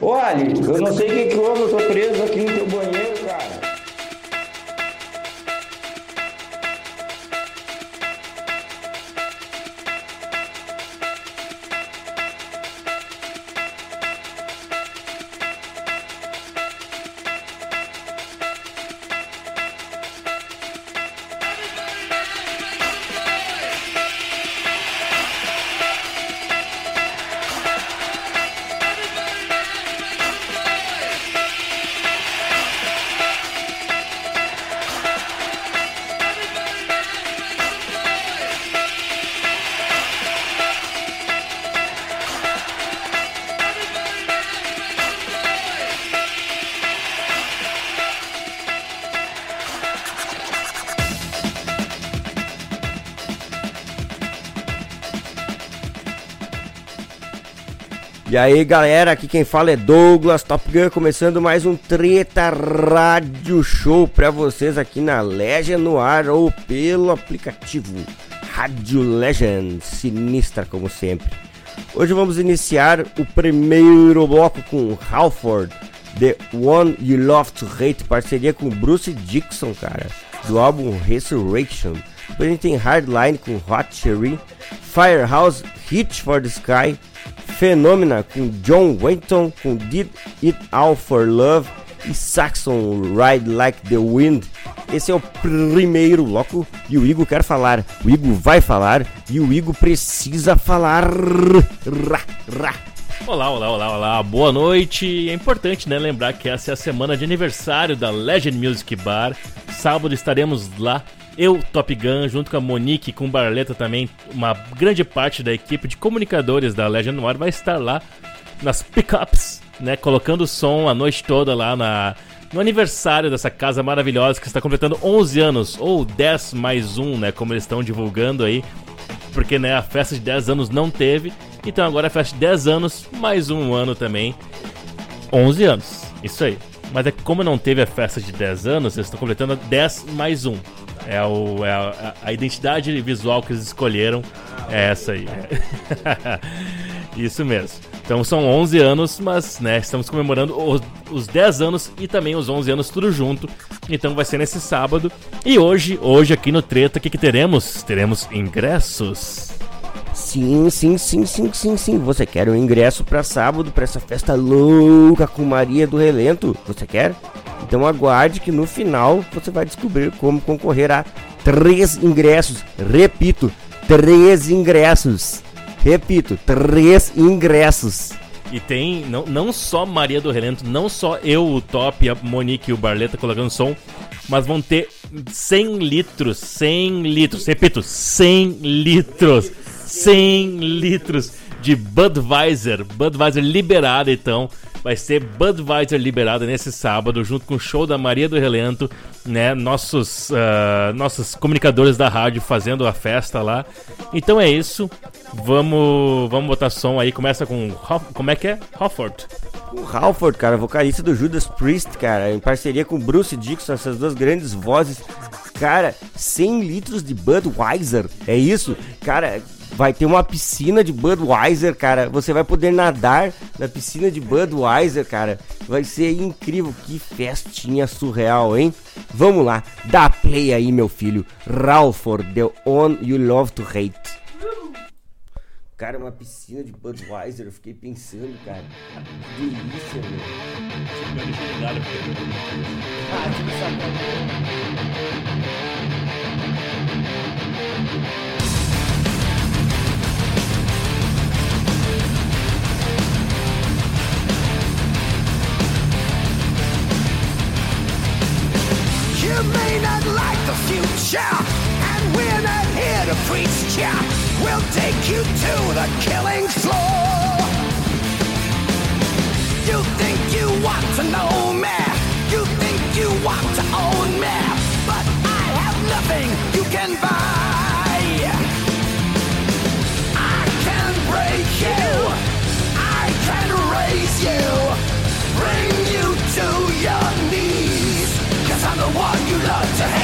Olha, eu não sei o que, houve, eu tô preso aqui no teu banheiro, cara. E aí galera, aqui quem fala é Douglas Top Gun, começando mais um Treta Rádio Show pra vocês aqui na Legend no ar ou pelo aplicativo Rádio Legend, sinistra como sempre. Hoje vamos iniciar o primeiro bloco com Halford, The One You Love to Hate, parceria com Bruce Dixon, cara, do álbum Resurrection. Depois a gente tem Hardline com Hot Cherry, Firehouse, Hit for the Sky, Phenomena com John Wayton, com Did It All for Love e Saxon Ride Like the Wind. Esse é o primeiro bloco e o Igor quer falar. O Igor vai falar e o Igor precisa falar. Olá, olá, olá, olá, boa noite. É importante, né, lembrar que essa é a semana de aniversário da Legend Music Bar. Sábado estaremos lá eu, Top Gun, junto com a Monique com o Barleta também, uma grande parte da equipe de comunicadores da Legend Noir vai estar lá nas pickups, né, colocando som a noite toda lá na, no aniversário dessa casa maravilhosa que está completando 11 anos, ou 10 mais um, né, como eles estão divulgando aí, porque né, a festa de 10 anos não teve, então agora a festa de 10 anos, mais um ano também, 11 anos, isso aí. Mas é que como não teve a festa de 10 anos, eles estão completando 10 mais um. É, o, é a, a, identidade visual que eles escolheram é essa aí. Isso mesmo. Então são 11 anos, mas né, estamos comemorando os, os 10 anos e também os 11 anos tudo junto. Então vai ser nesse sábado. E hoje, hoje aqui no Treta, o que, que teremos? Teremos ingressos. Sim, sim, sim, sim, sim, sim. Você quer um ingresso para sábado, para essa festa louca com Maria do Relento? Você quer? Então aguarde que no final você vai descobrir como concorrer a três ingressos. Repito, três ingressos. Repito, três ingressos. E tem não, não só Maria do Relento, não só eu, o Top, a Monique e o Barleta colocando som, mas vão ter 100 litros, 100 litros, repito, 100 litros, 100 litros de Budweiser, Budweiser liberada então vai ser Budweiser liberada nesse sábado, junto com o show da Maria do Relento, né? Nossos, uh, nossos comunicadores da rádio fazendo a festa lá. Então é isso. Vamos, vamos botar som aí. Começa com. Como é que é? Halford. O Halford, cara, vocalista do Judas Priest, cara, em parceria com Bruce Dixon, essas duas grandes vozes. Cara, 100 litros de Budweiser, é isso? Cara, vai ter uma piscina de Budweiser, cara. Você vai poder nadar na piscina de Budweiser, cara. Vai ser incrível. Que festinha surreal, hein? Vamos lá, dá play aí, meu filho. Ralford, The On You Love to Hate. Cara, uma piscina de Budweiser, eu fiquei pensando, cara. Que delícia, meu. Ah, tipo You future, and we're not here to preach ya. We'll take you to the killing floor. You think you want to know me? You think you want to own me? But I have nothing you can buy. I can break you. I can raise you. Bring you to your knees. Cause I'm the one you love to hate.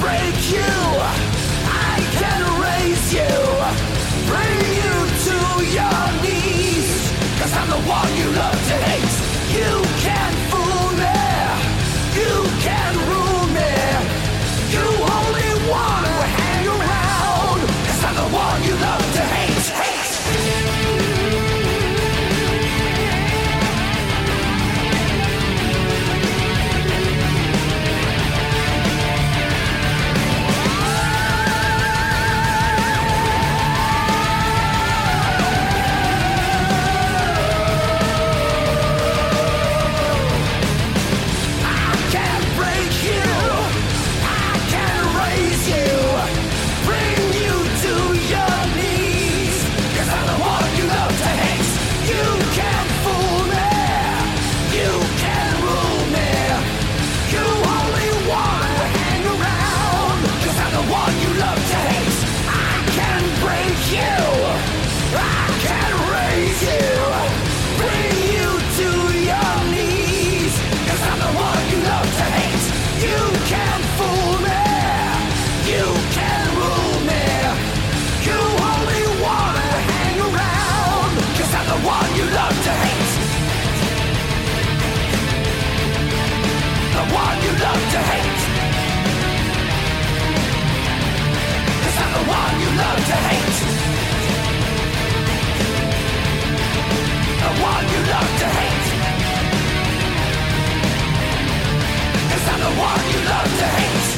break you. I can raise you, bring you to your knees. Cause I'm the one you love to one you love to hate?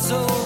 So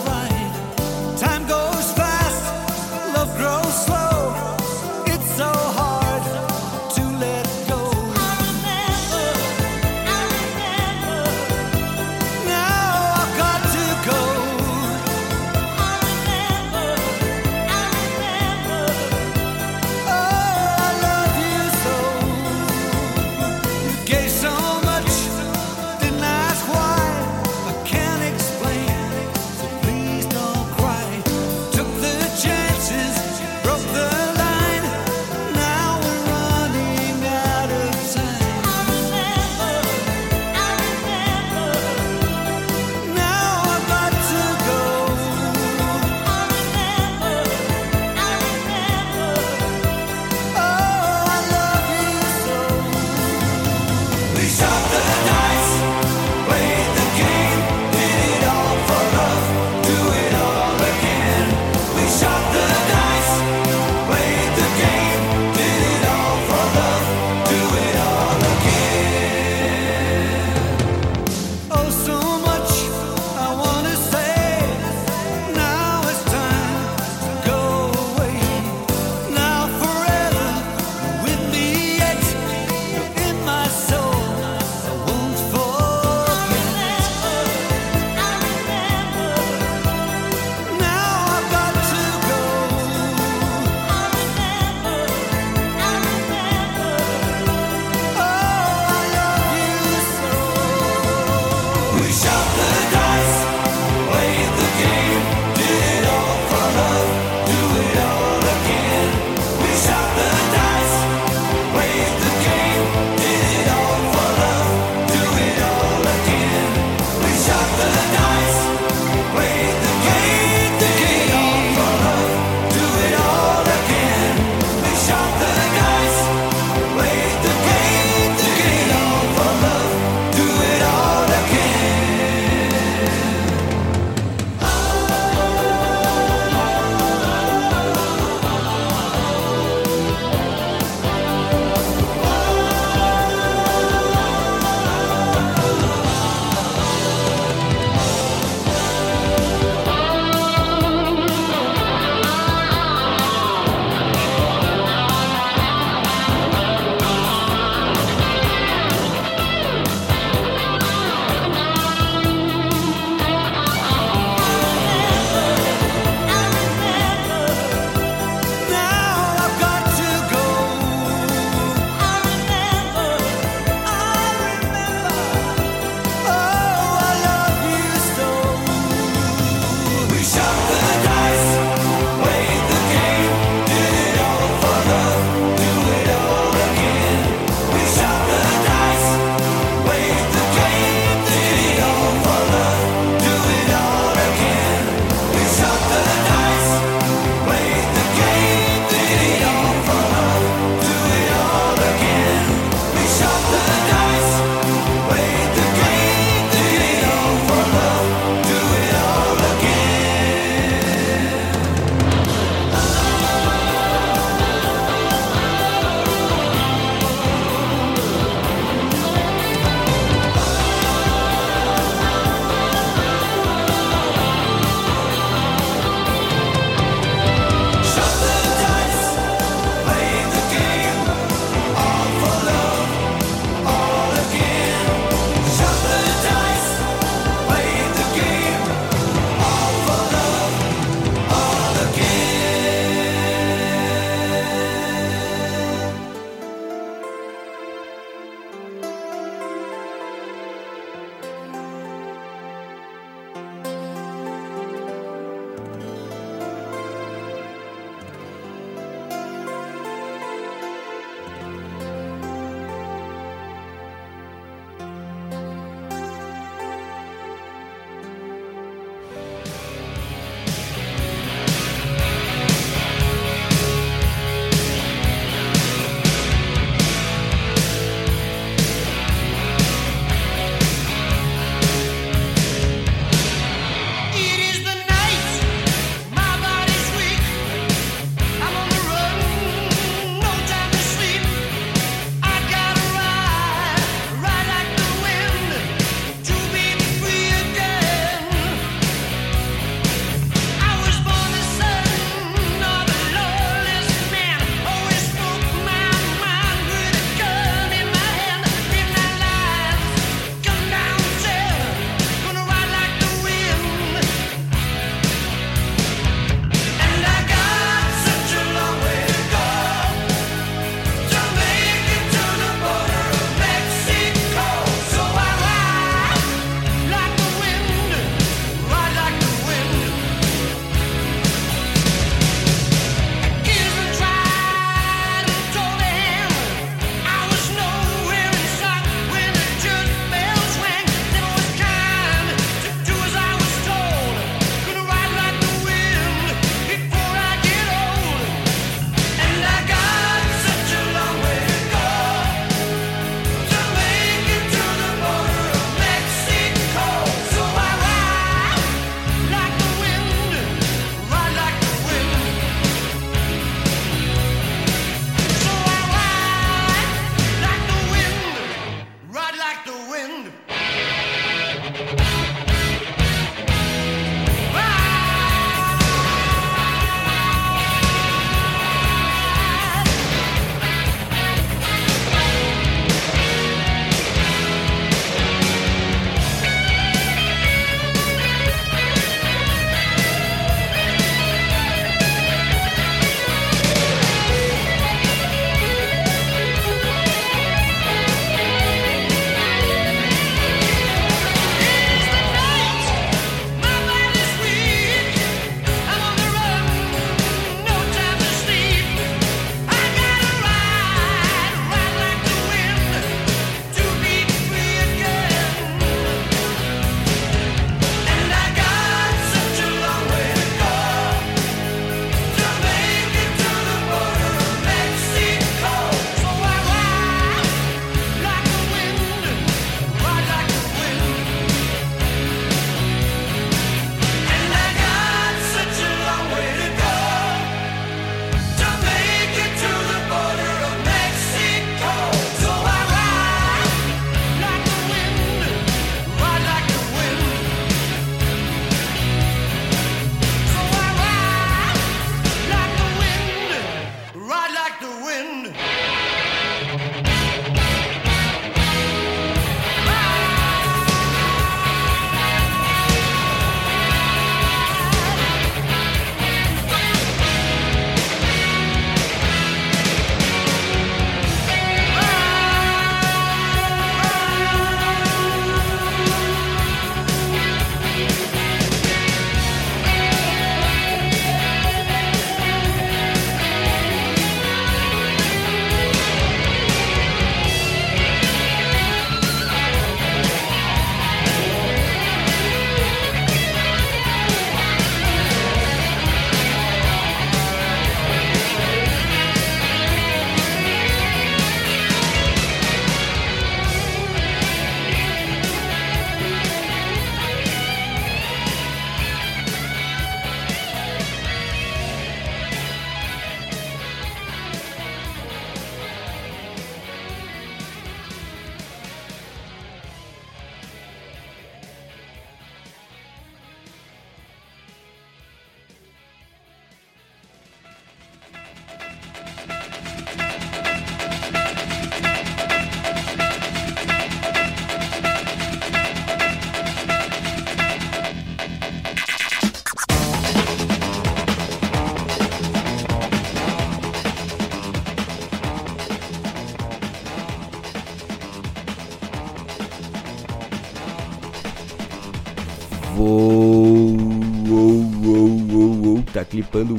clipando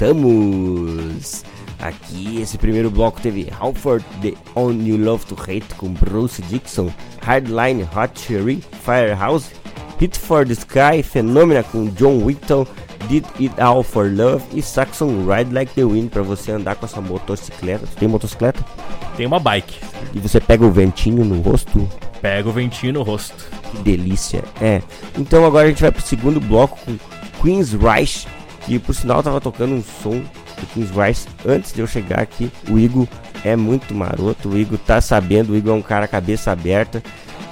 voltamos. Aqui, esse primeiro bloco teve Halford, The On You Love to Hate com Bruce Dixon, Hardline, Hot Cherry, Firehouse, Hit for the Sky, Phenomena com John Whittle, Did It All for Love e Saxon Ride Like the Wind para você andar com essa motocicleta. Tu tem motocicleta? Tem uma bike. E você pega o ventinho no rosto. Pega o ventinho no rosto. Que delícia. É. Então agora a gente vai pro segundo bloco com Queen's Reich. Que por sinal tava tocando um som do Queen's Reich antes de eu chegar aqui. O Igor é muito maroto. O Igor tá sabendo. O Igor é um cara cabeça aberta.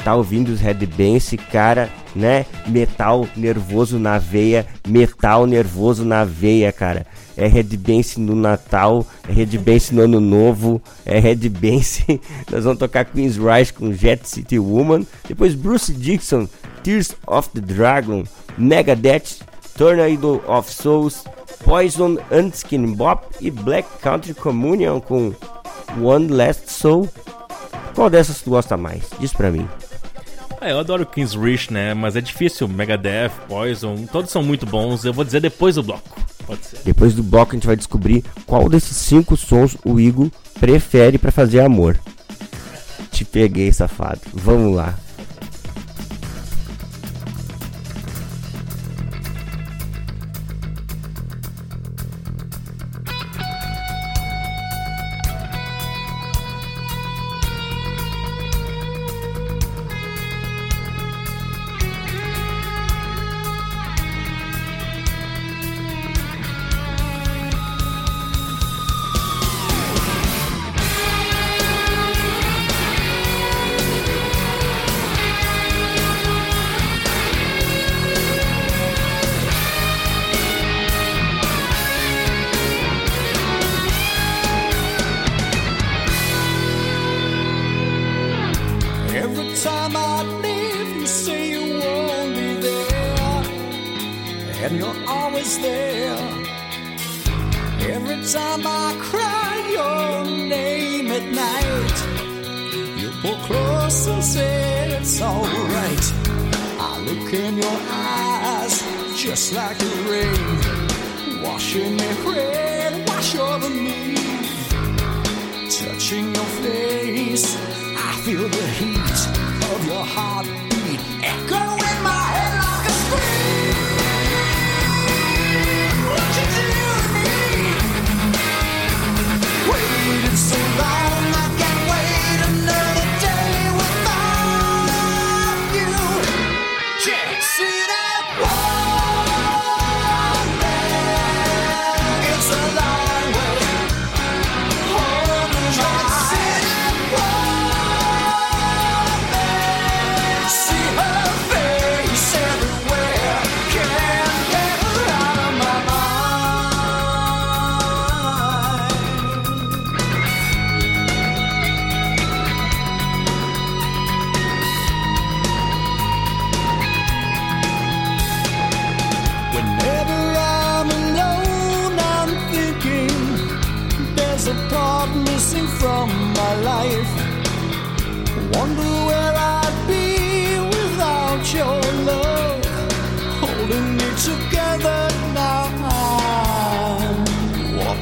Tá ouvindo os headbangs, cara, né? Metal nervoso na veia. Metal nervoso na veia, cara. É headbance no Natal, é headbance no Ano Novo, é headbance. Nós vamos tocar Queen's Rise com Jet City Woman. Depois Bruce Dixon, Tears of the Dragon, Megadeth, Tornado of Souls, Poison, Unskin Bop e Black Country Communion com One Last Soul. Qual dessas tu gosta mais? Diz pra mim. Ah, eu adoro King's Rich, né? Mas é difícil. Megadeth, Poison, todos são muito bons. Eu vou dizer depois do bloco. Pode ser. Depois do bloco a gente vai descobrir qual desses cinco sons o Igor prefere pra fazer amor. Te peguei, safado. Vamos lá.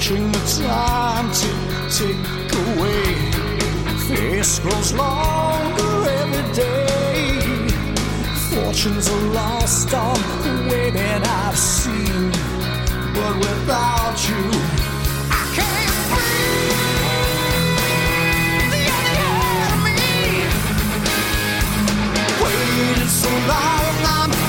Watching the time tick tick away, face grows longer every day. Fortunes are lost on the that I've seen, but without you, so long, I'm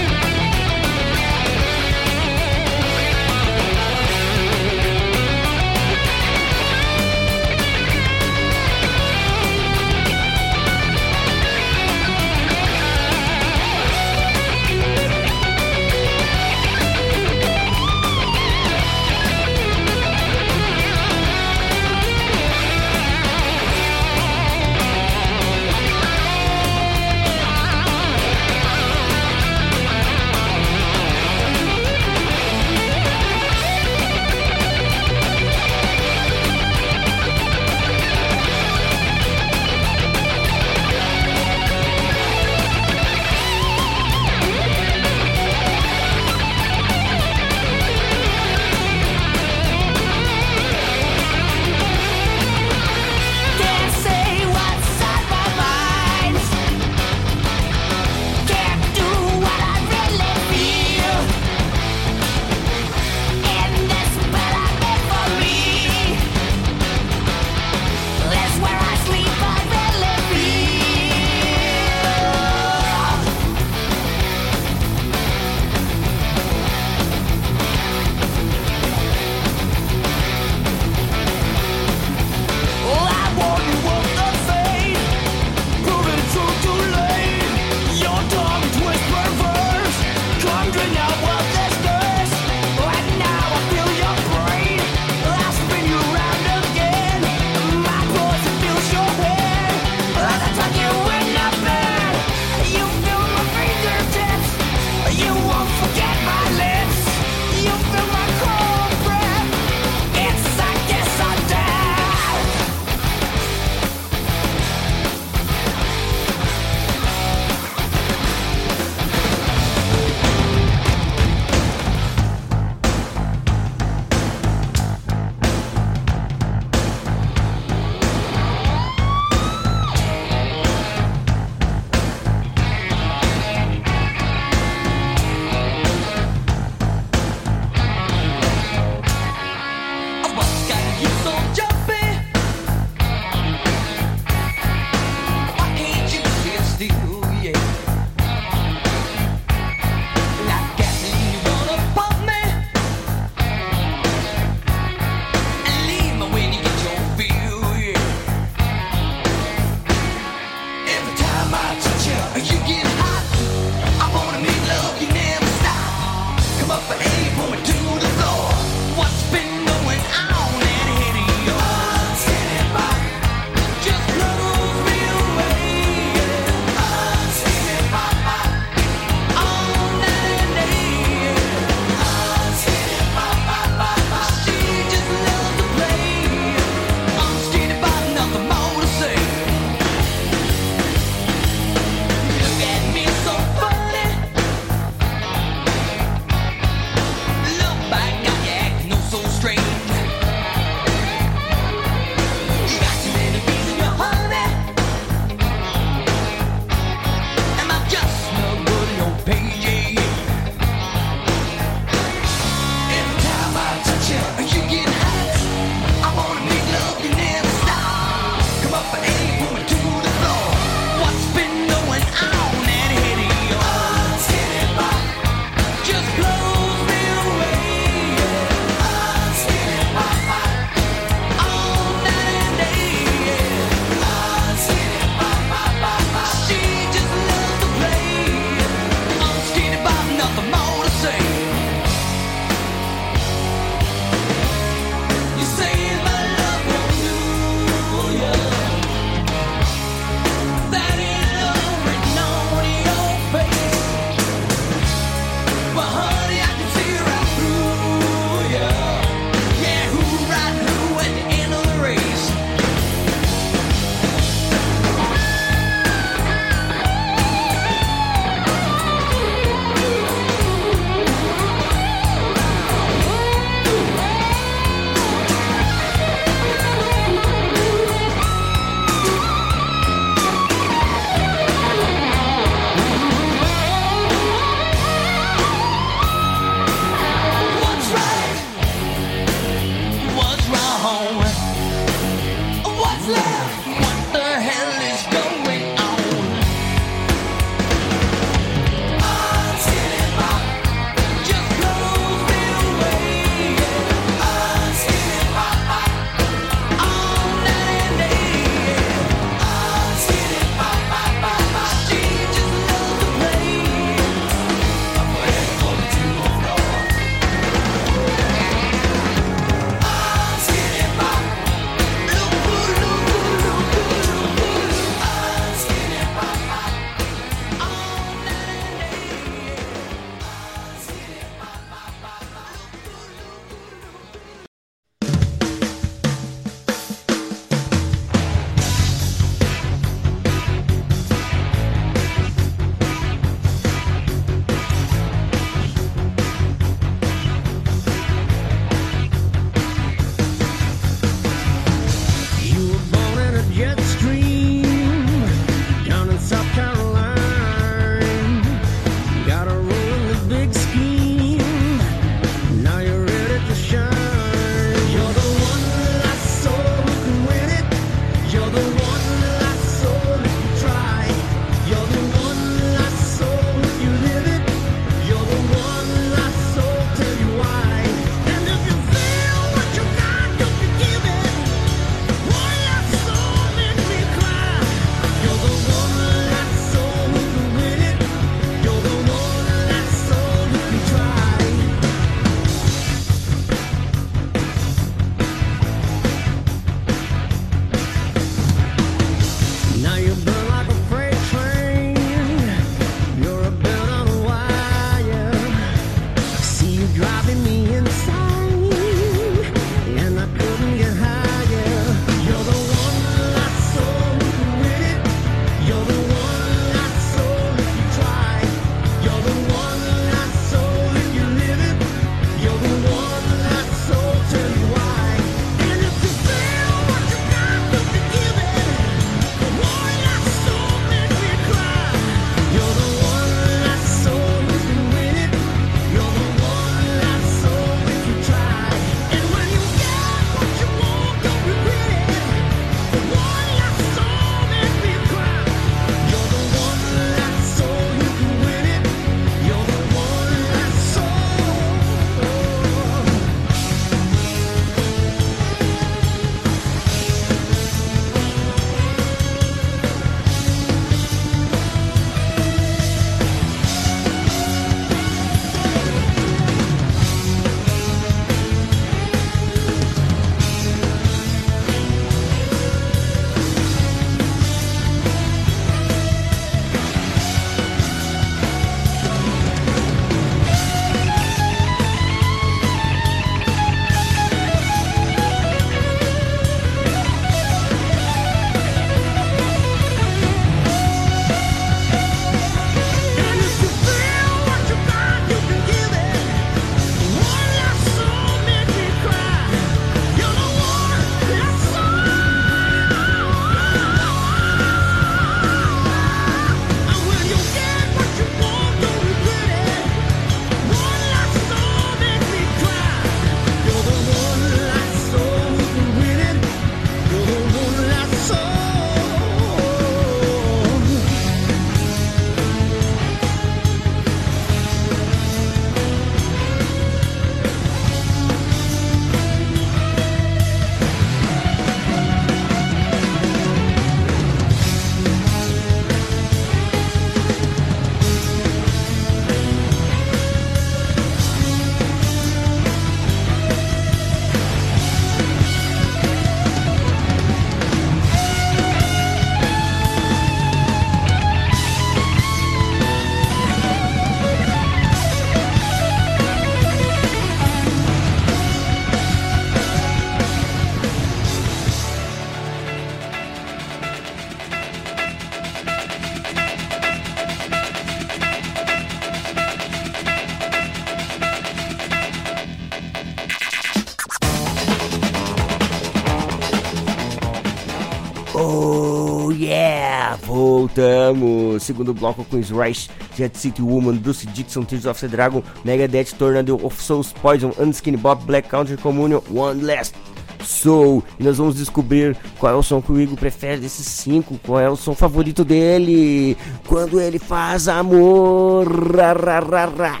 Segundo bloco com Rush, Jet City Woman, Bruce Dixon, Tears of the Dragon, Megadeth, Tornado of Souls, Poison, Unskinny Bob, Black Country Communion, One Last Soul. E nós vamos descobrir qual é o som que o Igor prefere desses cinco, qual é o som favorito dele, quando ele faz amor. Ra, ra, ra, ra.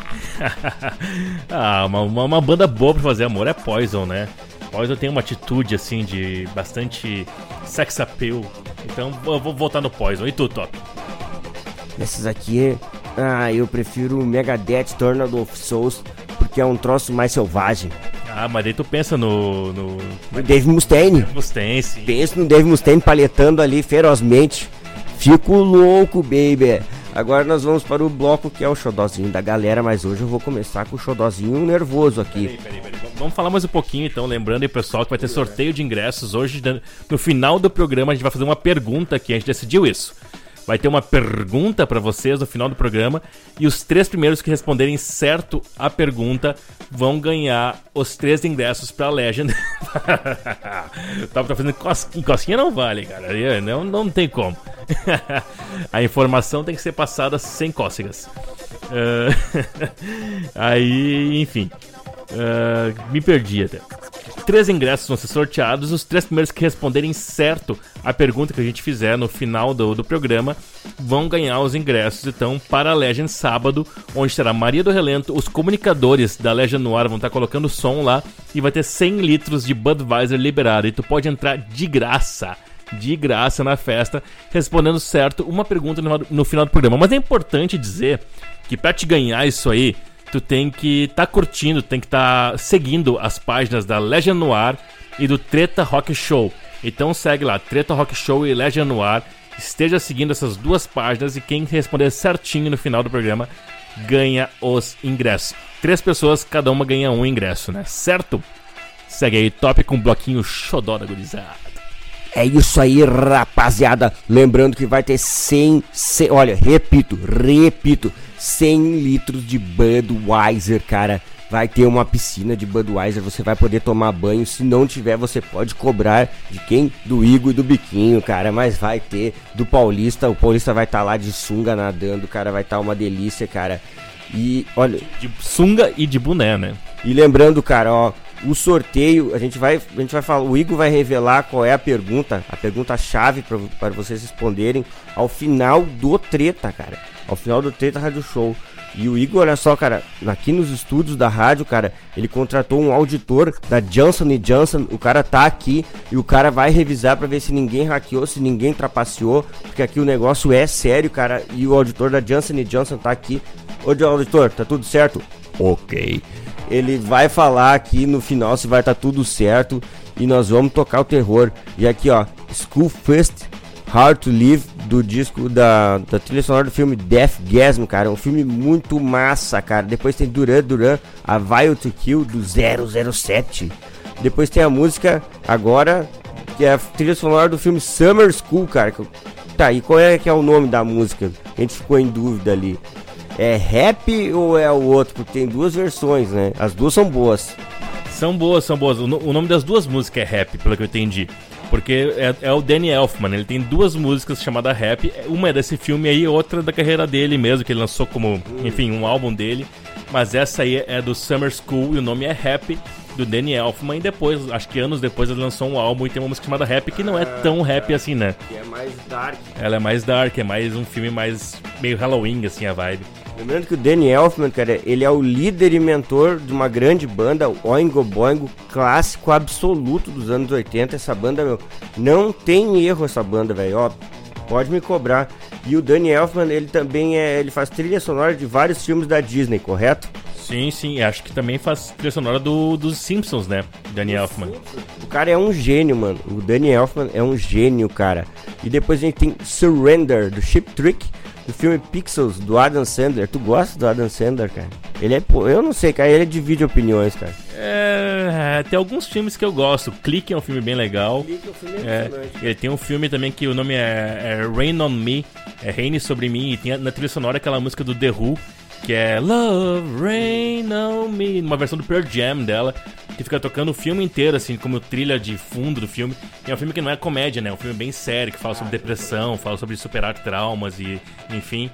ah, uma, uma, uma banda boa pra fazer amor é Poison, né? Poison tem uma atitude assim de bastante sex appeal. Então eu vou voltar no Poison. E tu, Top? Esses aqui, ah, eu prefiro o Megadeth Tornado of Souls, porque é um troço mais selvagem. Ah, mas daí tu pensa no. no... Dave Mustaine. Mustaine, sim. Penso no Dave Mustaine paletando ali ferozmente. Fico louco, baby. Agora nós vamos para o bloco que é o xodozinho da galera, mas hoje eu vou começar com o xodozinho nervoso aqui. Peraí, peraí, peraí. Vamos falar mais um pouquinho então, lembrando aí pessoal que vai ter sorteio de ingressos hoje. No final do programa a gente vai fazer uma pergunta aqui, a gente decidiu isso. Vai ter uma pergunta para vocês no final do programa e os três primeiros que responderem certo a pergunta vão ganhar os três ingressos para Legend. Tava tá fazendo cosquinha, cosquinha não vale, cara. Não, não tem como. a informação tem que ser passada sem cócegas. Uh, aí, enfim. Uh, me perdi até. Três ingressos vão ser sorteados. Os três primeiros que responderem certo a pergunta que a gente fizer no final do, do programa vão ganhar os ingressos, então, para a Legend sábado, onde terá Maria do Relento. Os comunicadores da Legend Noir vão estar colocando som lá e vai ter 100 litros de Budweiser liberado. E tu pode entrar de graça de graça na festa, respondendo certo uma pergunta no, no final do programa. Mas é importante dizer que para te ganhar isso aí, tu tem que estar tá curtindo, tem que estar tá seguindo as páginas da Legend Noir e do Treta Rock Show. Então segue lá, Treta Rock Show e Legend Noir. Esteja seguindo essas duas páginas e quem responder certinho no final do programa ganha os ingressos. Três pessoas, cada uma ganha um ingresso, né? Certo? Segue aí, top com um bloquinho xodó da gurizada. É isso aí, rapaziada. Lembrando que vai ter 100, 100 olha, repito, repito, 100 litros de Budweiser, cara. Vai ter uma piscina de Budweiser, você vai poder tomar banho. Se não tiver, você pode cobrar de quem? Do Igor e do Biquinho, cara. Mas vai ter do Paulista. O Paulista vai estar tá lá de sunga nadando, cara. Vai estar tá uma delícia, cara. E olha. De sunga e de boné, né? E lembrando, cara, ó. O sorteio, a gente vai, a gente vai falar, o Igor vai revelar qual é a pergunta, a pergunta chave para vocês responderem ao final do treta, cara. Ao final do treta Rádio Show. E o Igor, olha só, cara, aqui nos estúdios da rádio, cara, ele contratou um auditor da Johnson Johnson. O cara tá aqui e o cara vai revisar para ver se ninguém hackeou, se ninguém trapaceou, porque aqui o negócio é sério, cara. E o auditor da Johnson Johnson tá aqui. Ô, auditor, tá tudo certo? Ok. Ele vai falar aqui no final se vai tá tudo certo e nós vamos tocar o terror. E aqui, ó, School First Hard to Live do disco da, da trilha sonora do filme Death Gasm, cara. É um filme muito massa, cara. Depois tem Duran Duran, A Vile to Kill do 007. Depois tem a música agora, que é a trilha sonora do filme Summer School, cara. Tá, e qual é que é o nome da música? A gente ficou em dúvida ali. É rap ou é o outro? Porque tem duas versões, né? As duas são boas. São boas, são boas. O, o nome das duas músicas é rap, pelo que eu entendi. Porque é, é, o Danny Elfman, ele tem duas músicas chamadas Rap. Uma é desse filme aí, outra da carreira dele mesmo, que ele lançou como, enfim, um álbum dele. Mas essa aí é do Summer School e o nome é Rap, do Danny Elfman. E depois, acho que anos depois, ele lançou um álbum e tem uma música chamada Rap, que não é tão rap assim, né? Que é mais dark. Ela é mais dark, é mais um filme mais meio Halloween, assim, a vibe. Lembrando que o Danny Elfman, cara, ele é o líder e mentor de uma grande banda, Oingo Boingo, clássico absoluto dos anos 80. Essa banda, meu, não tem erro essa banda, velho. Ó, pode me cobrar. E o Danny Elfman, ele também é, ele faz trilha sonora de vários filmes da Disney, correto? Sim, sim, acho que também faz trilha sonora do, dos Simpsons, né? Danny Elfman. O cara é um gênio, mano. O Danny Elfman é um gênio, cara. E depois a gente tem Surrender, do Chip Trick do filme Pixels, do Adam Sandler. Tu gosta do Adam Sandler, cara? Ele é. Eu não sei, cara. Ele divide opiniões, cara. É, tem alguns filmes que eu gosto. Clique é um filme bem legal. Clique é um filme é, Ele tem um filme também que o nome é, é Rain on Me. É Reine sobre mim. E tem na trilha sonora aquela música do The Who. Que é Love Rain on Me. Uma versão do Pearl Jam dela. Que fica tocando o filme inteiro, assim, como trilha de fundo do filme. E é um filme que não é comédia, né? É um filme bem sério, que fala sobre depressão, fala sobre superar traumas e, enfim.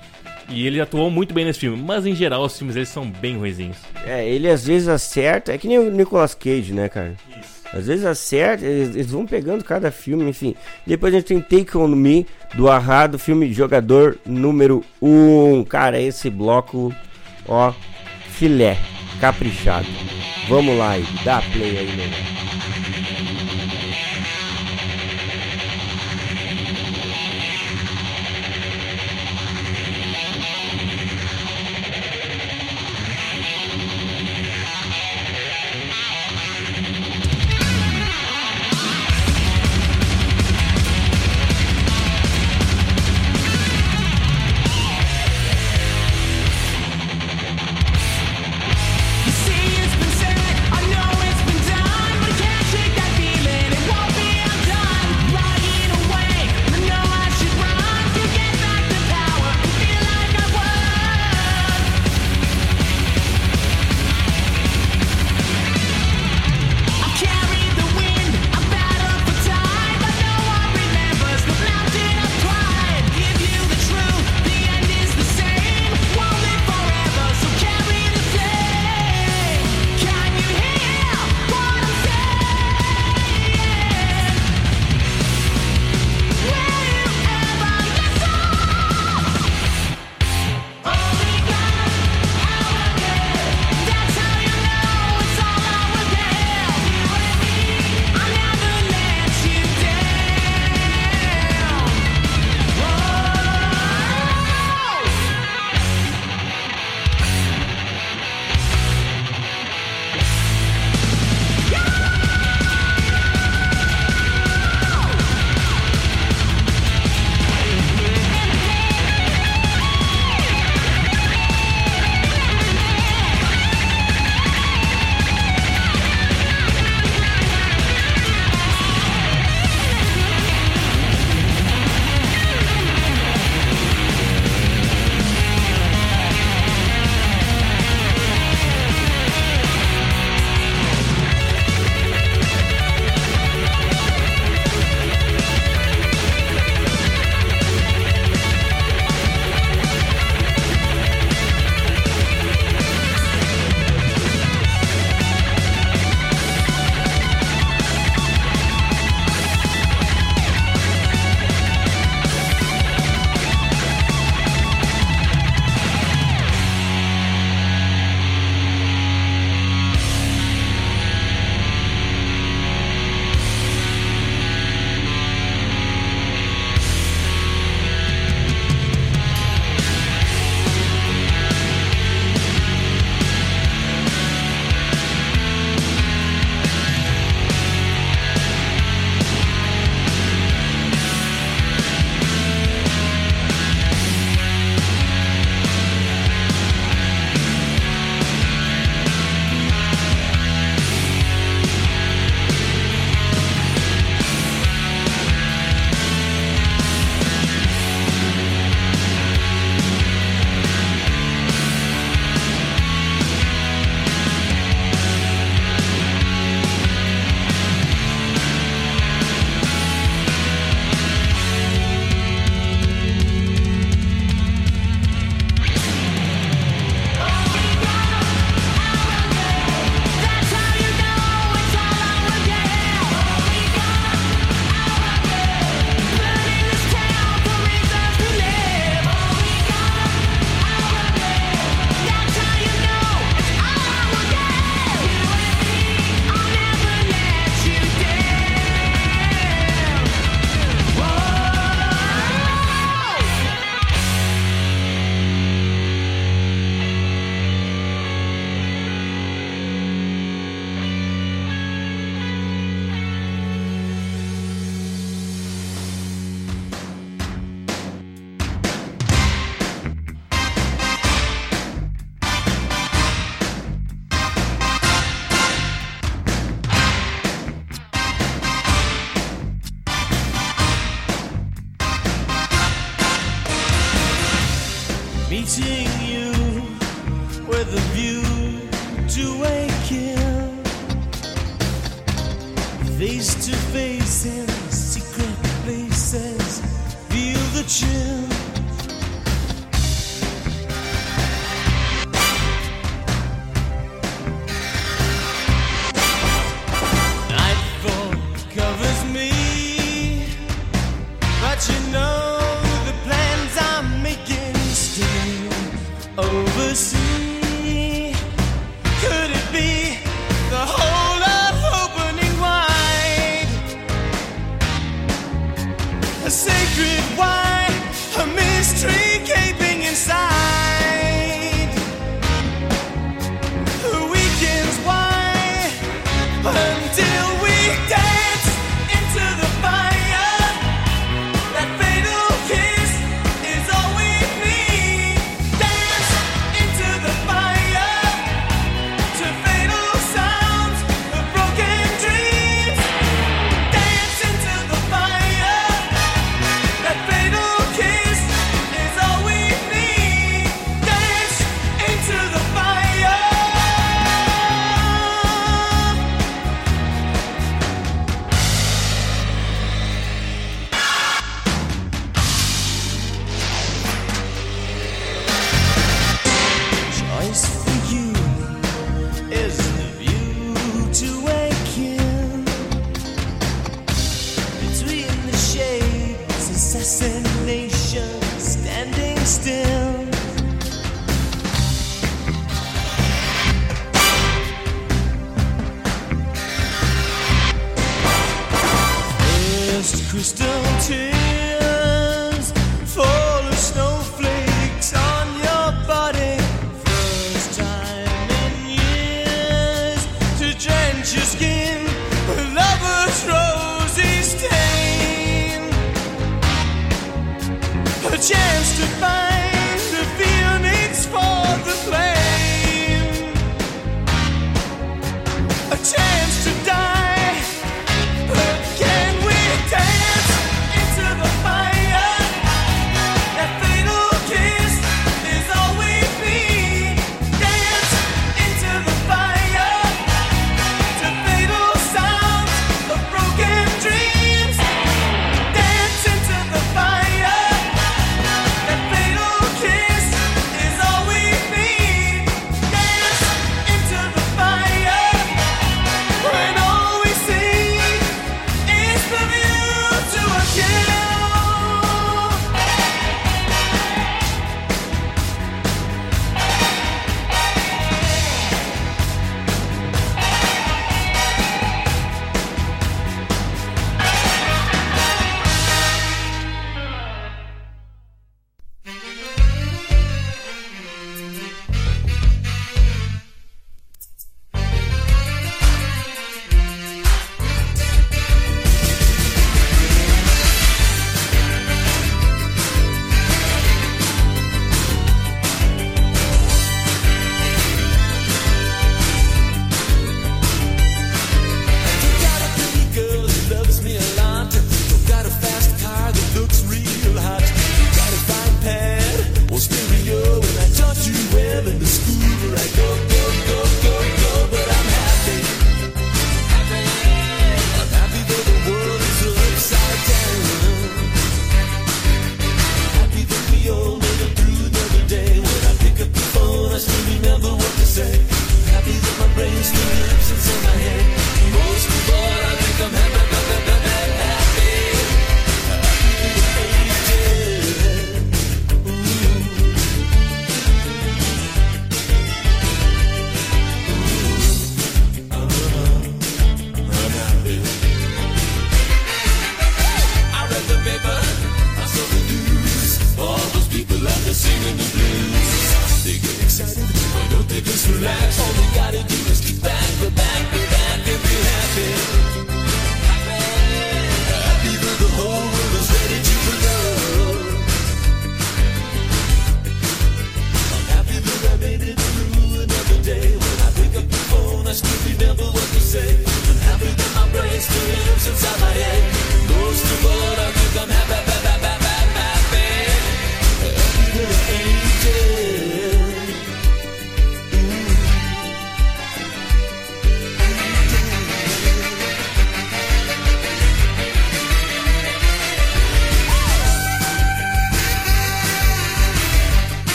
E ele atuou muito bem nesse filme, mas em geral os filmes eles são bem ruizinhos. É, ele às vezes acerta, é que nem o Nicolas Cage, né, cara? Às vezes acerta, eles, eles vão pegando cada filme, enfim. Depois a gente tem Take On Me, do Arra, do filme Jogador número 1. Um. Cara, esse bloco, ó, filé, caprichado. Vamos lá aí, dá play aí, meu.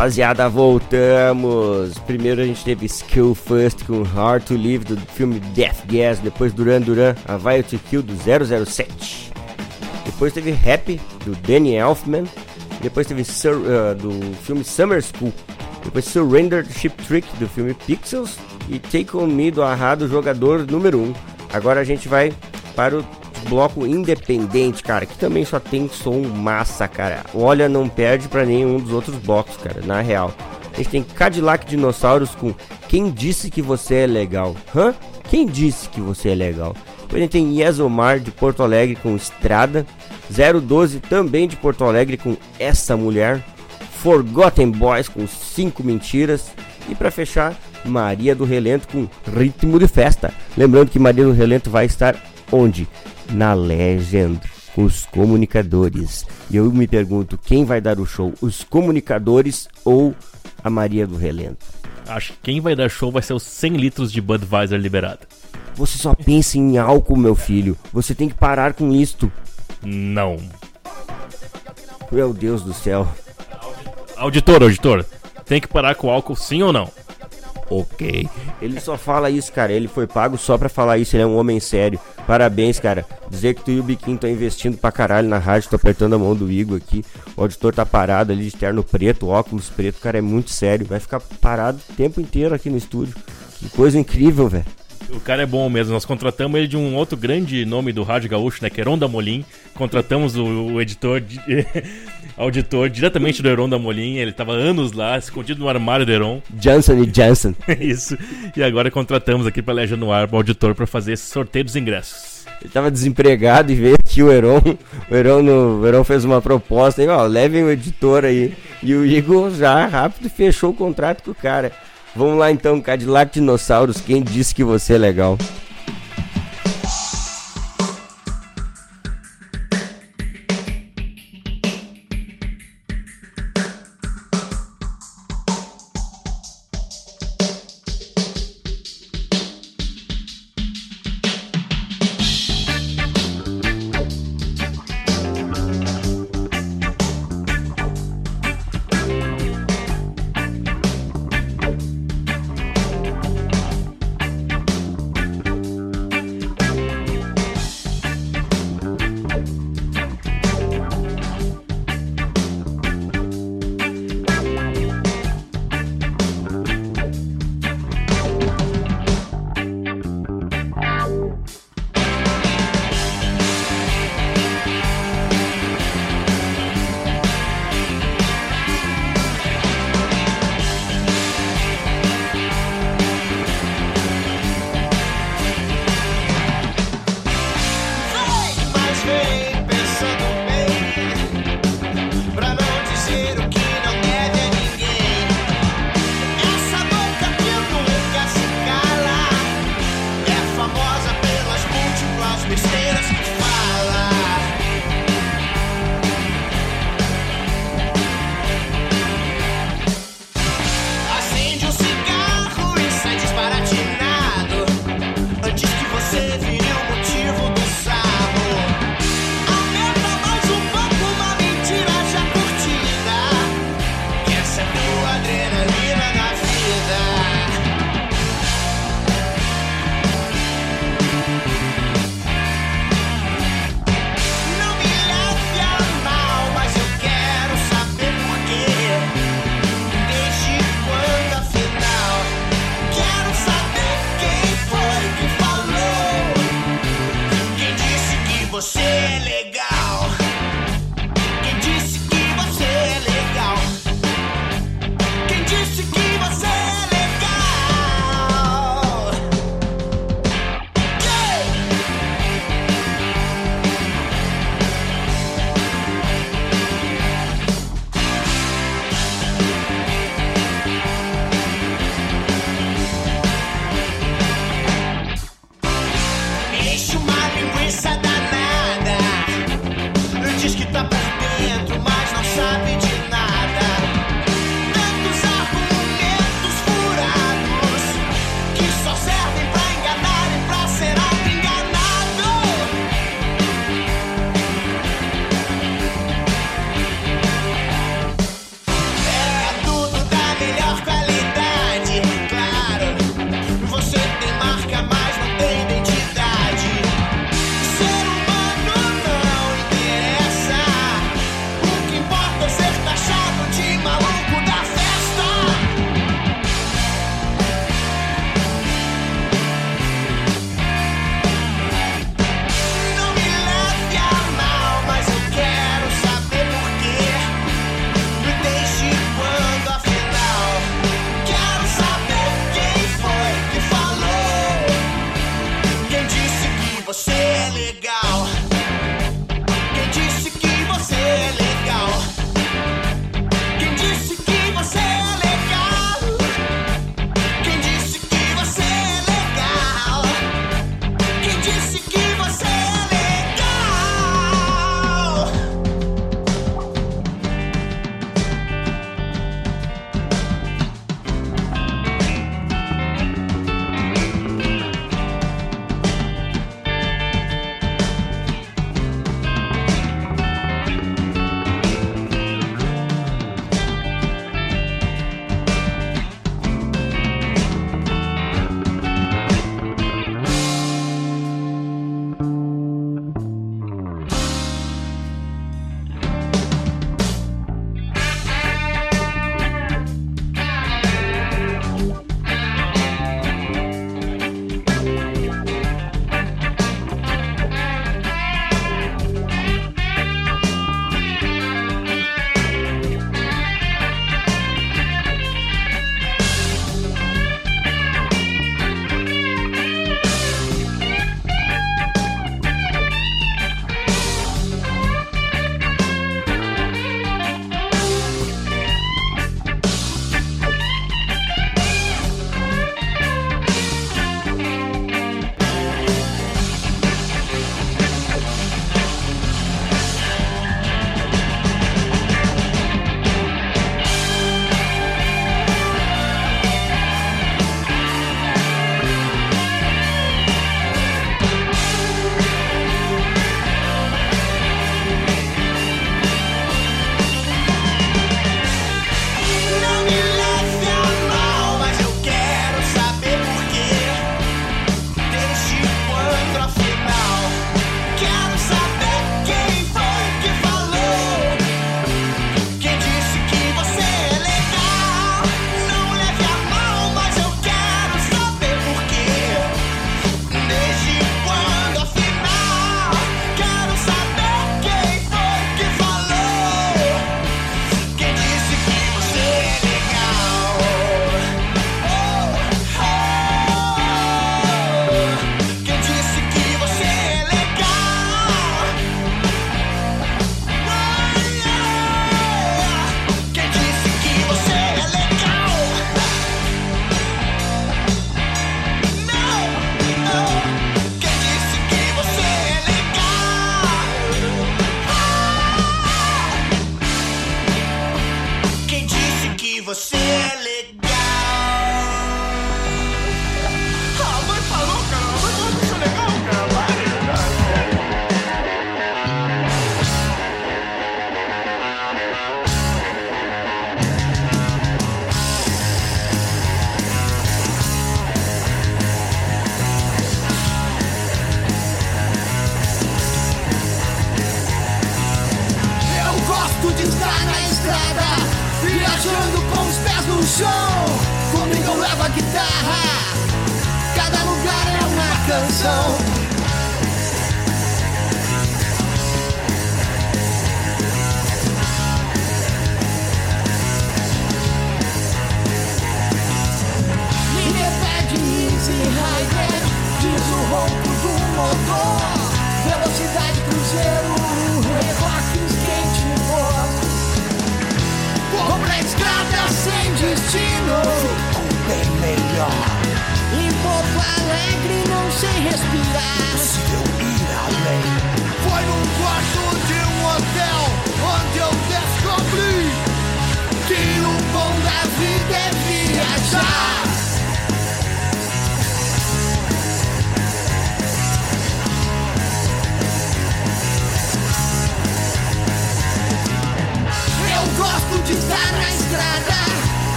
Rapaziada, voltamos! Primeiro a gente teve Skill First com Hard to Live do filme Death Gas, depois Duran Duran, Havaí to Kill do 007. Depois teve Happy do Danny Elfman, depois teve Sur- uh, do filme Summer School, depois Surrender Ship Trick do filme Pixels e Take On Me do Ahá do jogador número 1. Agora a gente vai para o bloco independente, cara, que também só tem som massa, cara. Olha, não perde pra nenhum dos outros blocos, cara, na real. A gente tem Cadillac Dinossauros com Quem Disse Que Você É Legal? Hã? Quem disse que você é legal? A gente tem Yesomar de Porto Alegre com Estrada. 012 também de Porto Alegre com Essa Mulher. Forgotten Boys com Cinco Mentiras. E pra fechar, Maria do Relento com Ritmo de Festa. Lembrando que Maria do Relento vai estar onde? Na Legend, com os comunicadores. E eu me pergunto, quem vai dar o show? Os comunicadores ou a Maria do Relento? Acho que quem vai dar show vai ser os 100 litros de Budweiser liberado. Você só pensa em álcool, meu filho. Você tem que parar com isto. Não. Meu Deus do céu. Auditor, auditor, tem que parar com o álcool sim ou não? Ok. Ele só fala isso, cara. Ele foi pago só pra falar isso. Ele é um homem sério. Parabéns, cara. Dizer que tu e o Biquinho estão investindo pra caralho na rádio. Tô apertando a mão do Igor aqui. O auditor tá parado ali de terno preto, óculos preto. Cara é muito sério. Vai ficar parado o tempo inteiro aqui no estúdio. Que coisa incrível, velho. O cara é bom mesmo. Nós contratamos ele de um outro grande nome do Rádio Gaúcho, né? Que é Heron da Molim. Contratamos o, o editor, de- auditor diretamente do Heron da Molim. Ele tava anos lá, escondido no armário do Heron. Johnson e Johnson. Isso. E agora contratamos aqui pra Legião no Ar o auditor pra fazer esse sorteio dos ingressos. Ele tava desempregado e veio aqui o Heron. O Heron, no, o Heron fez uma proposta aí, ó, levem o editor aí. E o Igor já rápido fechou o contrato com o cara. Vamos lá então, Cadillac Dinossauros, quem disse que você é legal?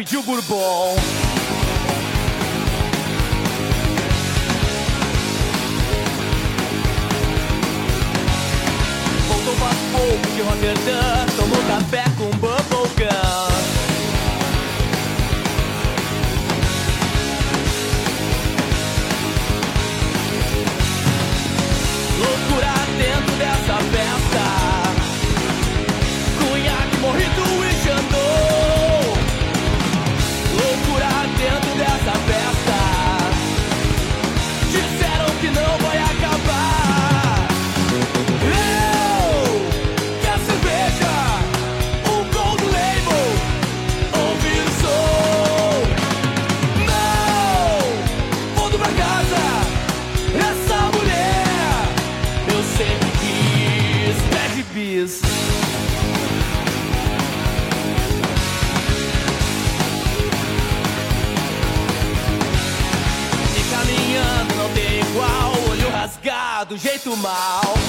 pediu Bourbon. Voltou para pouco de Rotterdam, tomou café jeito mal.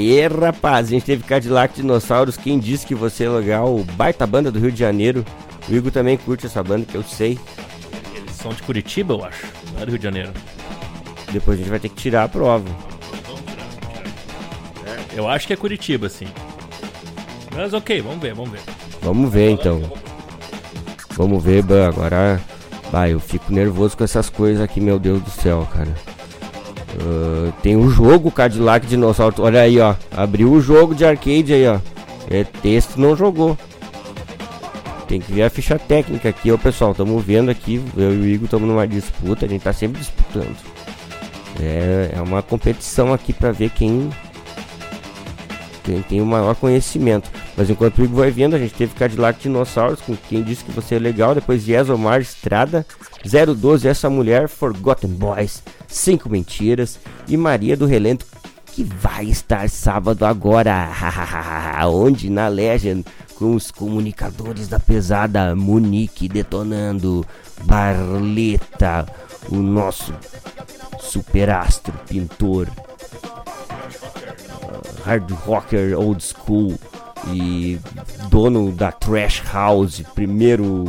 Aê, rapaz, a gente teve Cadillac Dinossauros. Quem disse que você é legal? Baita banda do Rio de Janeiro. O Igor também curte essa banda, que eu sei. Eles são de Curitiba, eu acho. Não é do Rio de Janeiro. Depois a gente vai ter que tirar a prova. Eu acho que é Curitiba, sim. Mas ok, vamos ver, vamos ver. Vamos ver então. Vamos ver, Ban. Agora. Vai, eu fico nervoso com essas coisas aqui, meu Deus do céu, cara. Ah, tem o jogo Cadillac Dinossauro. Olha aí, ó. Abriu o jogo de arcade aí, ó. É texto, não jogou. Tem que ver a ficha técnica aqui, ó, pessoal. Tamo vendo aqui. Eu e o Igor estamos numa disputa. A gente tá sempre disputando. É, é uma competição aqui pra ver quem tem o maior conhecimento. Mas enquanto o Igor vai vendo, a gente teve Cadillac Dinossauros, com quem disse que você é legal. Depois Yes Omar Estrada, 012 Essa Mulher, Forgotten Boys, Cinco Mentiras e Maria do Relento, que vai estar sábado agora. Onde? Na Legend, com os comunicadores da pesada Munique detonando, Barleta, o nosso superastro pintor hard rocker old school e dono da Trash House, primeiro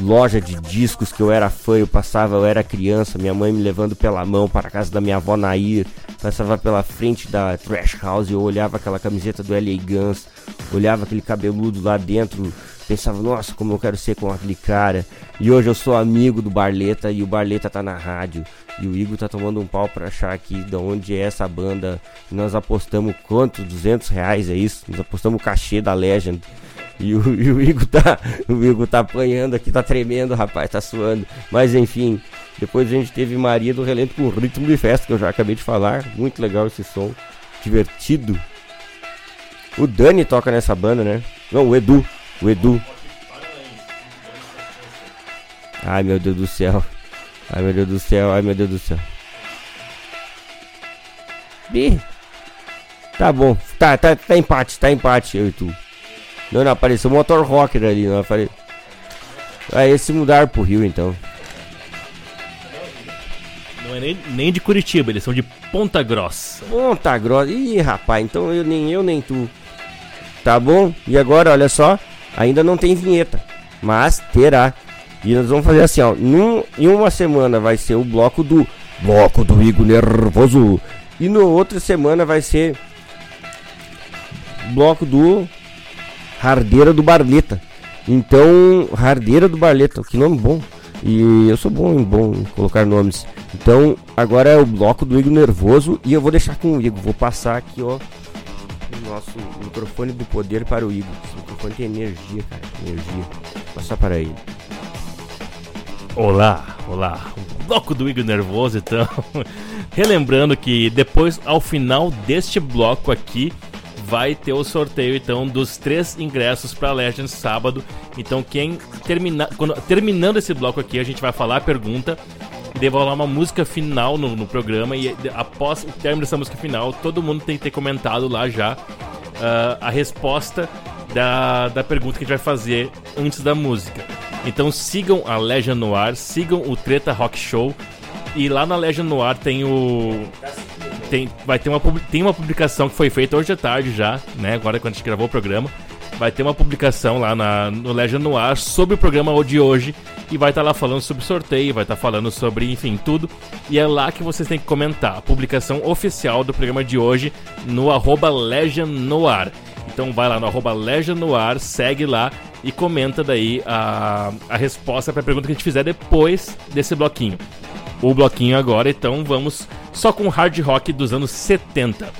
loja de discos que eu era fã, eu passava, eu era criança, minha mãe me levando pela mão para a casa da minha avó Nair, passava pela frente da Trash House, eu olhava aquela camiseta do L.A. Guns, olhava aquele cabeludo lá dentro, pensava, nossa, como eu quero ser com aquele cara. E hoje eu sou amigo do Barleta e o Barleta tá na rádio. E o Igor tá tomando um pau pra achar aqui de onde é essa banda. E nós apostamos quanto? 200 reais é isso? Nós apostamos o cachê da Legend. E o, e o Igor tá, o Igor tá apanhando aqui, tá tremendo, rapaz, tá suando. Mas enfim, depois a gente teve Maria do Relento com ritmo de festa, que eu já acabei de falar. Muito legal esse som, divertido. O Dani toca nessa banda, né? Não, o Edu, o Edu. Ai meu Deus do céu. Ai meu Deus do céu, ai meu Deus do céu. Bi. Tá bom, tá, tá, tá empate, tá empate, eu e tu. Não, não, apareceu o Motor Rocker ali, não apare... Aí esse mudar pro Rio então. Não é nem, nem de Curitiba, eles são de Ponta Grossa. Ponta Grossa. Ih, rapaz, então eu nem eu nem tu. Tá bom? E agora, olha só, ainda não tem vinheta, mas terá. E nós vamos fazer assim, ó. Num, em uma semana vai ser o bloco do bloco do Igor Nervoso e no outra semana vai ser bloco do Hardeira do Barleta. Então, Hardeira do Barleta, que nome bom. E eu sou bom em bom em colocar nomes. Então, agora é o bloco do Igor Nervoso e eu vou deixar com o Igor. Vou passar aqui, ó, o nosso microfone do poder para o Igor. Esse microfone tem energia, cara, energia. Vou passar para ele. Olá, olá. Bloco do Igor Nervoso, então. Relembrando que depois, ao final deste bloco aqui, vai ter o sorteio então dos três ingressos para Legends sábado. Então quem terminar, quando terminando esse bloco aqui, a gente vai falar a pergunta e rolar uma música final no, no programa e após o término dessa música final, todo mundo tem que ter comentado lá já ah, a resposta da, da pergunta que a gente vai fazer antes da música. Então sigam a Legend Noir, sigam o Treta Rock Show e lá na Legend Noir tem o tem, vai ter uma, tem uma publicação que foi feita hoje à tarde já, né? Agora quando a gente gravou o programa. Vai ter uma publicação lá na, no Legend Noir sobre o programa de hoje. E vai estar lá falando sobre sorteio, vai estar falando sobre, enfim, tudo. E é lá que vocês têm que comentar. A publicação oficial do programa de hoje no arroba Noir. Então vai lá no arroba Noir, segue lá e comenta daí a, a resposta para a pergunta que a gente fizer depois desse bloquinho o bloquinho agora, então vamos só com hard rock dos anos 70.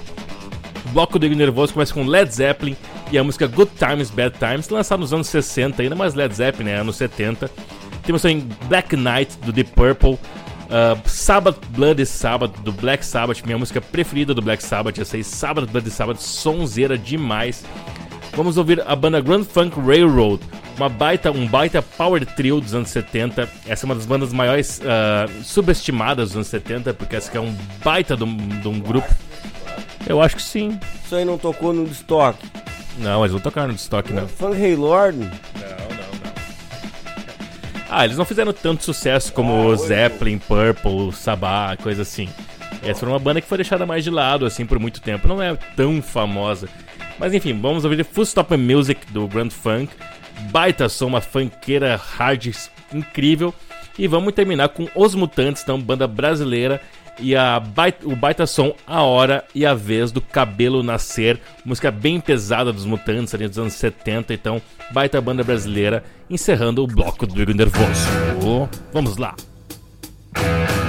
O bloco do Igor Nervoso começa com Led Zeppelin e a música Good Times, Bad Times, lançado nos anos 60, ainda mais Led Zeppelin, né, anos 70. Temos também Black Knight, do Deep Purple, uh, Sabbath Bloody Sabbath, do Black Sabbath, minha música preferida do Black Sabbath, essa aí, Sabbath Bloody Sabbath, sonzeira demais. Vamos ouvir a banda Grand Funk Railroad, uma baita, um baita power trio dos anos 70. Essa é uma das bandas maiores ah, subestimadas dos anos 70, porque essa aqui é um baita de um, de um grupo. Eu acho que sim. Isso aí não tocou no estoque. Não, eles não tocaram no estoque, não. Funk Haylord. Ah, eles não fizeram tanto sucesso como o Zeppelin, Purple, Sabá, coisa assim. Essa foi uma banda que foi deixada mais de lado, assim, por muito tempo. Não é tão famosa. Mas enfim, vamos ouvir Full Stop Music do Grand Funk. Baita som, uma funkeira hard incrível. E vamos terminar com Os Mutantes, então, banda brasileira. E a baita, o baita som A Hora e a Vez do Cabelo Nascer. Música bem pesada dos Mutantes, ali dos anos 70. Então, baita banda brasileira. Encerrando o bloco do Igor Nervoso. Vamos lá. In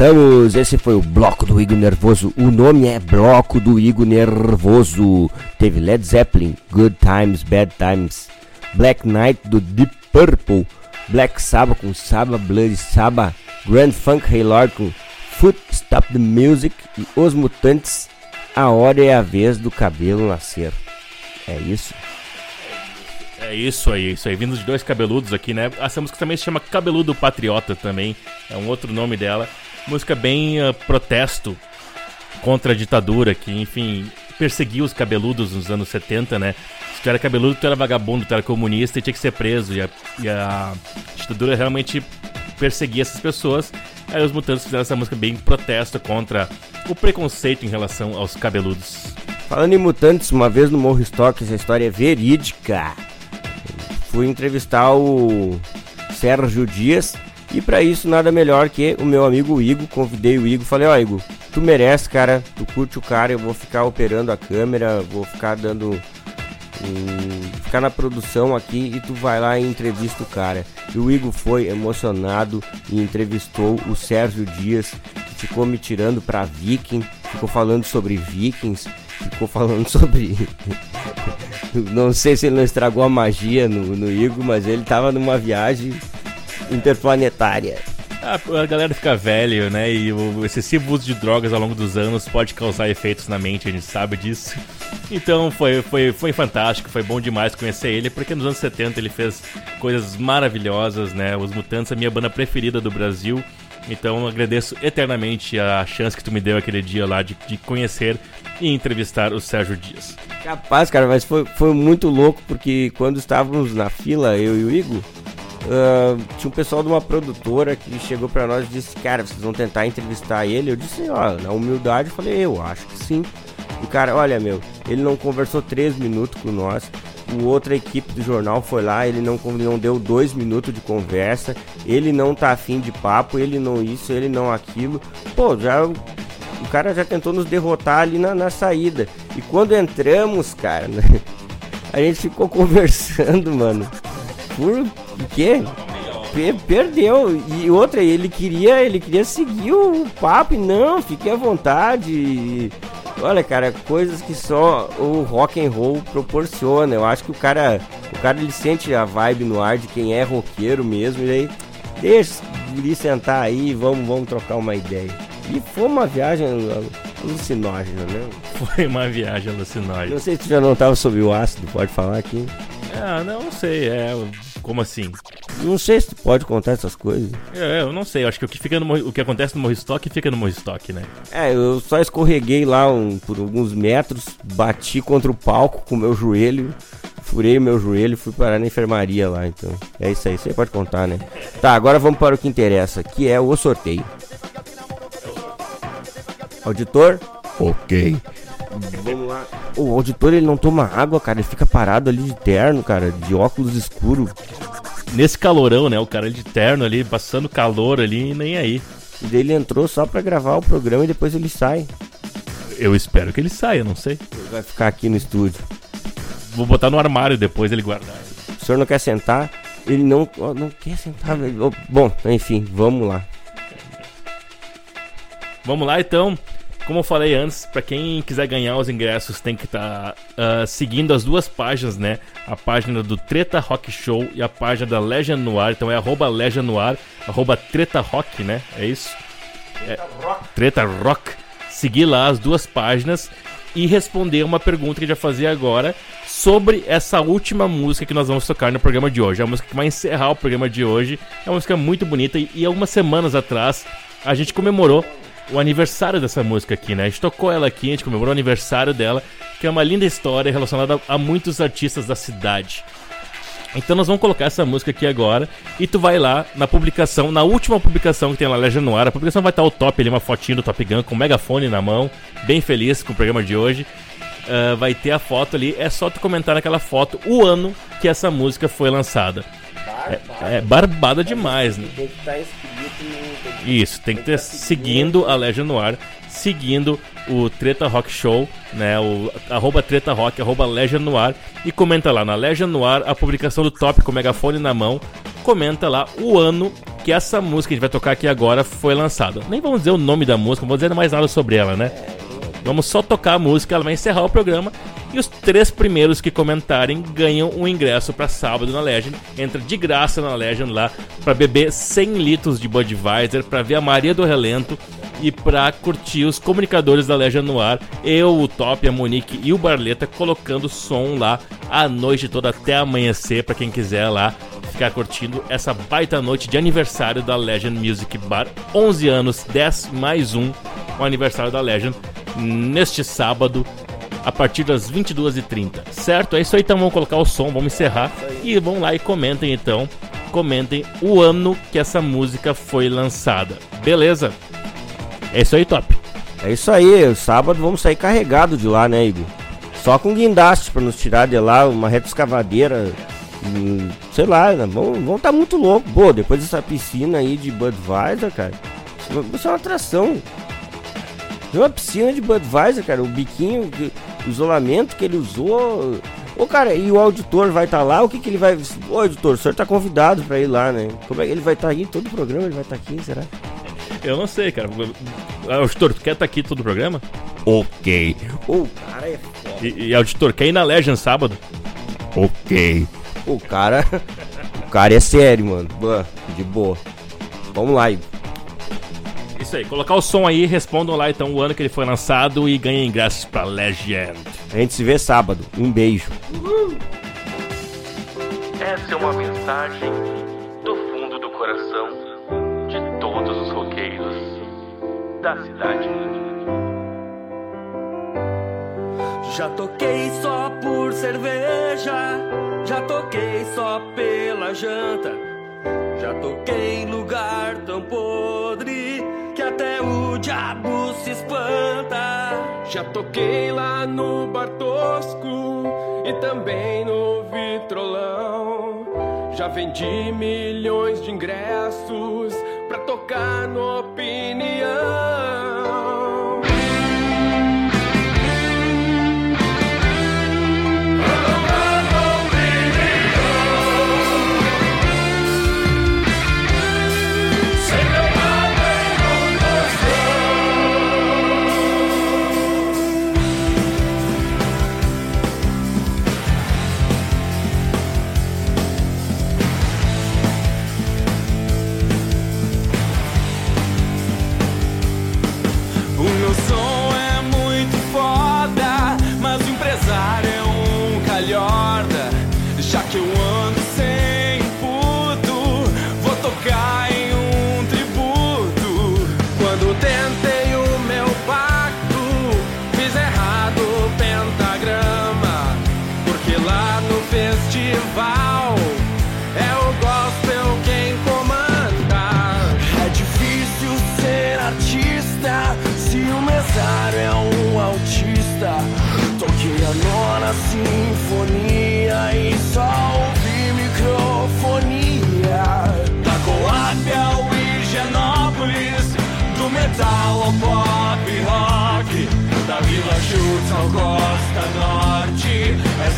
voltamos. Esse foi o Bloco do Igor Nervoso. O nome é Bloco do Igor Nervoso. Teve Led Zeppelin, Good Times, Bad Times, Black Knight do Deep Purple, Black Sabbath com Sabbath Bloody Sabbath, Grand Funk Haylord com Foot Stop the Music e Os Mutantes. A hora é a vez do cabelo nascer. É isso. É isso aí, isso aí. Vindo de dois cabeludos aqui, né? Essa música também se chama Cabeludo Patriota também. É um outro nome dela. Música bem ah, protesto contra a ditadura, que, enfim, perseguiu os cabeludos nos anos 70, né? Se tu era cabeludo, tu era vagabundo, tu era comunista e tinha que ser preso. E a, e a ditadura realmente perseguia essas pessoas. Aí os mutantes fizeram essa música bem protesto contra o preconceito em relação aos cabeludos. Falando em mutantes, uma vez no Morro Stock, essa história é verídica. Fui entrevistar o Sérgio Dias e para isso nada melhor que o meu amigo Igor. Convidei o Igor, falei: Ó, Igor, tu merece, cara, tu curte o cara, eu vou ficar operando a câmera, vou ficar dando. hum, ficar na produção aqui e tu vai lá e entrevista o cara. E o Igor foi emocionado e entrevistou o Sérgio Dias, que ficou me tirando pra Viking, ficou falando sobre Vikings, ficou falando sobre. não sei se ele não estragou a magia no, no Igor, mas ele tava numa viagem interplanetária. A galera fica velho, né? E o excessivo uso de drogas ao longo dos anos pode causar efeitos na mente, a gente sabe disso. Então foi, foi, foi fantástico, foi bom demais conhecer ele, porque nos anos 70 ele fez coisas maravilhosas, né? Os Mutantes, a minha banda preferida do Brasil. Então eu agradeço eternamente a chance que tu me deu aquele dia lá de, de conhecer e entrevistar o Sérgio Dias. Capaz, cara, mas foi, foi muito louco porque quando estávamos na fila, eu e o Igor, ah, tinha um pessoal de uma produtora que chegou pra nós e disse: Cara, vocês vão tentar entrevistar ele? Eu disse: Ó, na humildade, eu falei: Eu acho que sim. E cara, olha, meu, ele não conversou três minutos com nós. O outra equipe do jornal foi lá, ele não, não deu dois minutos de conversa. Ele não tá afim de papo, ele não isso, ele não aquilo. Pô, já o cara já tentou nos derrotar ali na, na saída. E quando entramos, cara, a gente ficou conversando, mano. Por quê? Pe- perdeu. E outra, ele queria, ele queria seguir o papo e não, fique à vontade. Olha, cara, coisas que só o rock and roll proporciona. Eu acho que o cara, o cara ele sente a vibe no ar de quem é roqueiro mesmo e aí deixa ele sentar aí, vamos, vamos trocar uma ideia. E foi uma viagem alu- alucinógena, né? Foi uma viagem alucinógena. Não sei se tu já não tava sob o ácido, pode falar aqui. Ah, não, não sei, é. Como assim? Não sei se tu pode contar essas coisas. É, eu não sei, eu acho que o que, fica no, o que acontece no Morristock fica no Morristock, né? É, eu só escorreguei lá um- por alguns metros, bati contra o palco com o meu joelho, furei o meu joelho e fui parar na enfermaria lá, então. É isso aí, você pode contar, né? Tá, agora vamos para o que interessa, que é o sorteio. Auditor? Ok. Vamos lá. O auditor ele não toma água, cara, ele fica parado ali de terno, cara, de óculos escuro. Nesse calorão, né? O cara de terno ali, passando calor ali, e nem aí. E daí ele entrou só pra gravar o programa e depois ele sai. Eu espero que ele saia, não sei. Ele vai ficar aqui no estúdio. Vou botar no armário depois ele guardar. O senhor não quer sentar? Ele não, não quer sentar, Bom, enfim, vamos lá. Vamos lá então. Como eu falei antes, pra quem quiser ganhar os ingressos tem que estar seguindo as duas páginas, né? A página do Treta Rock Show e a página da Legend Noir. Então é arroba Legend Noir, arroba Treta Rock, né? É isso? É, Treta Rock. Seguir lá as duas páginas e responder uma pergunta que já fazia agora sobre essa última música que nós vamos tocar no programa de hoje. É a música que vai encerrar o programa de hoje. É uma música muito bonita e, e algumas semanas atrás a gente comemorou o aniversário dessa música aqui, né? A gente tocou ela aqui, a gente comemorou o aniversário dela, que é uma linda história relacionada a, muitos artistas da cidade. Então nós vamos colocar essa música aqui agora e tu vai lá na publicação, na última publicação que tem lá Legend no a publicação vai estar o top ali, uma fotinho do Top Gun com o megafone na mão, bem feliz com o programa de hoje. Ah, vai ter a foto ali, é só tu comentar naquela foto o ano que essa música foi lançada. É, é barbada demais, né? Tem que estar inscrito no. Isso, tem que ter seguindo a Legend Noir, seguindo o Treta Rock Show, né? O arroba Treta Rock, arroba Legend Noir, e comenta lá na Legend Noir a publicação do top com o megafone na mão. Comenta lá o ano que essa música que a gente vai tocar aqui agora foi lançada. Nem vamos dizer o nome da música, não vou dizer mais nada sobre ela, né? Vamos só tocar a música, ela vai encerrar o programa. E os três primeiros que comentarem ganham um ingresso para sábado na Legend. Entra de graça na Legend lá para beber 100 litros de Budweiser, para ver a Maria do Relento e para curtir os comunicadores da Legend no ar. Eu, o Top, a Monique e o Barleta colocando som lá a noite toda até amanhecer para quem quiser lá ficar curtindo essa baita noite de aniversário da Legend Music Bar. 11 anos, 10 mais um, o aniversário da Legend, neste sábado, a partir das 22h30. Certo? É isso aí, então vamos colocar o som, vamos encerrar. E vão lá e comentem então. Comentem o ano que essa música foi lançada. Beleza? É isso aí, top. É isso aí, sábado vamos sair carregado de lá, né, Igor? Só com guindaste pra nos tirar de lá, uma reta escavadeira, sei lá, né? vamos estar tá muito louco. Pô, depois dessa piscina aí de Budweiser, cara, isso é uma atração. Tem uma piscina de Budweiser, cara, o biquinho, o isolamento que ele usou. Ô, cara, e o auditor vai estar lá? O que que ele vai. Ô, auditor, o senhor tá convidado pra ir lá, né? Como é que ele vai estar aqui? Todo o programa ele vai estar aqui, será? Eu não sei, cara. Ah, Auditor, tu quer estar aqui todo o programa? Ok. O cara é foda. E, e auditor, quer ir na Legend sábado? Ok. O cara. O cara é sério, mano. De boa. Vamos lá, Igor. Isso aí, colocar o som aí, respondam lá então o ano que ele foi lançado e ganhem ingressos pra Legend. A gente se vê sábado. Um beijo. Essa é uma mensagem do fundo do coração de todos os roqueiros da cidade. Já toquei só por cerveja, já toquei só pela janta. Já toquei em lugar tão podre que até o diabo se espanta. Já toquei lá no Bar Tosco e também no Vitrolão. Já vendi milhões de ingressos pra tocar no Opinião.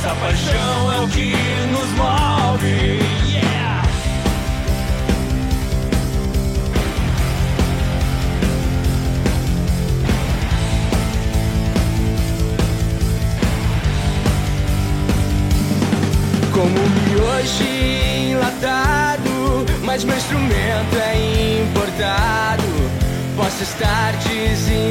Essa paixão é o que nos move. Como miojo enlatado, mas meu instrumento é importado. Posso estar desempregado,